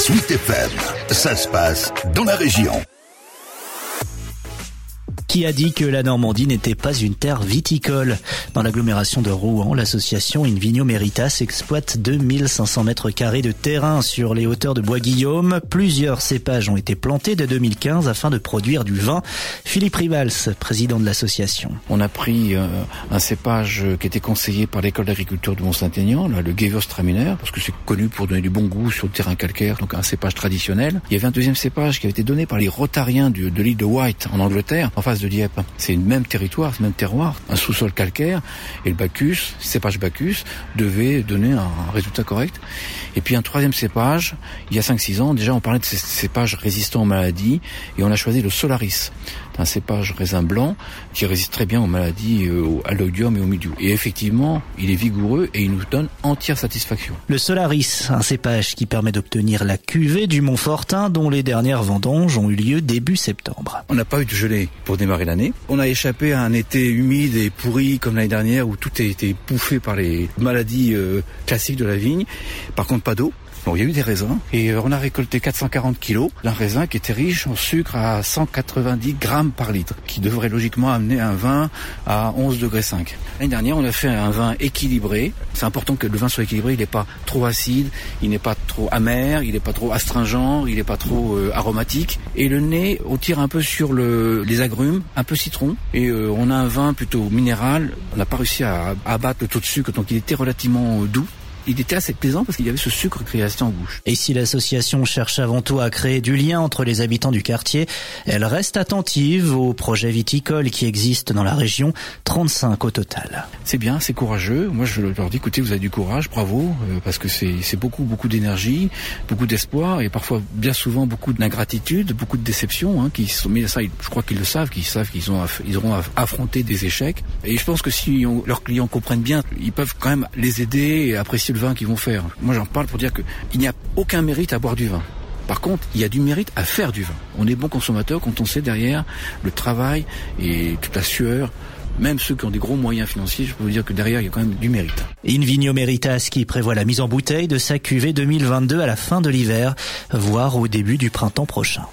Sweet FM, ça se passe dans la région qui a dit que la Normandie n'était pas une terre viticole. Dans l'agglomération de Rouen, l'association Invigno Meritas exploite 2500 mètres carrés de terrain sur les hauteurs de Bois-Guillaume. Plusieurs cépages ont été plantés dès 2015 afin de produire du vin. Philippe Rivals, président de l'association. On a pris euh, un cépage qui était conseillé par l'école d'agriculture de Mont-Saint-Aignan, le Gewürztraminer, parce que c'est connu pour donner du bon goût sur le terrain calcaire, donc un cépage traditionnel. Il y avait un deuxième cépage qui avait été donné par les Rotariens de, de l'île de White en Angleterre, en face de Dieppe. C'est le même territoire, le même terroir, un sous-sol calcaire, et le Bacchus, cépage Bacchus, devait donner un résultat correct. Et puis un troisième cépage, il y a 5-6 ans, déjà on parlait de ces cépages résistants aux maladies, et on a choisi le Solaris, un cépage raisin blanc qui résiste très bien aux maladies, euh, à l'oïdium et au milieu. Et effectivement, il est vigoureux et il nous donne entière satisfaction. Le Solaris, un cépage qui permet d'obtenir la cuvée du Montfortin dont les dernières vendanges ont eu lieu début septembre. On n'a pas eu de gelée pour On a échappé à un été humide et pourri comme l'année dernière où tout a été bouffé par les maladies euh, classiques de la vigne. Par contre, pas d'eau. Bon, il y a eu des raisins et euh, on a récolté 440 kilos d'un raisin qui était riche en sucre à 190 grammes par litre, qui devrait logiquement amener un vin à 11 degrés 5. L'année dernière, on a fait un vin équilibré. C'est important que le vin soit équilibré. Il n'est pas trop acide, il n'est pas trop amer, il n'est pas trop astringent, il n'est pas trop euh, aromatique. Et le nez, on tire un peu sur le, les agrumes, un peu citron. Et euh, on a un vin plutôt minéral. On n'a pas réussi à abattre le taux de sucre, donc il était relativement doux il était assez plaisant parce qu'il y avait ce sucre qui restait en bouche. Et si l'association cherche avant tout à créer du lien entre les habitants du quartier, elle reste attentive aux projets viticoles qui existent dans la région, 35 au total. C'est bien, c'est courageux. Moi, je leur dis, écoutez, vous avez du courage, bravo, euh, parce que c'est beaucoup, beaucoup d'énergie, beaucoup d'espoir et parfois, bien souvent, beaucoup d'ingratitude, beaucoup de déception. Hein, qui sont, mais ça, je crois qu'ils le savent, qu'ils savent qu'ils ont, ils auront affronté des échecs. Et je pense que si leurs clients comprennent bien, ils peuvent quand même les aider et apprécier le vin qu'ils vont faire. Moi, j'en parle pour dire qu'il n'y a aucun mérite à boire du vin. Par contre, il y a du mérite à faire du vin. On est bon consommateur quand on sait derrière le travail et toute la sueur même ceux qui ont des gros moyens financiers, je peux vous dire que derrière, il y a quand même du mérite. Invigno Meritas qui prévoit la mise en bouteille de sa cuvée 2022 à la fin de l'hiver, voire au début du printemps prochain.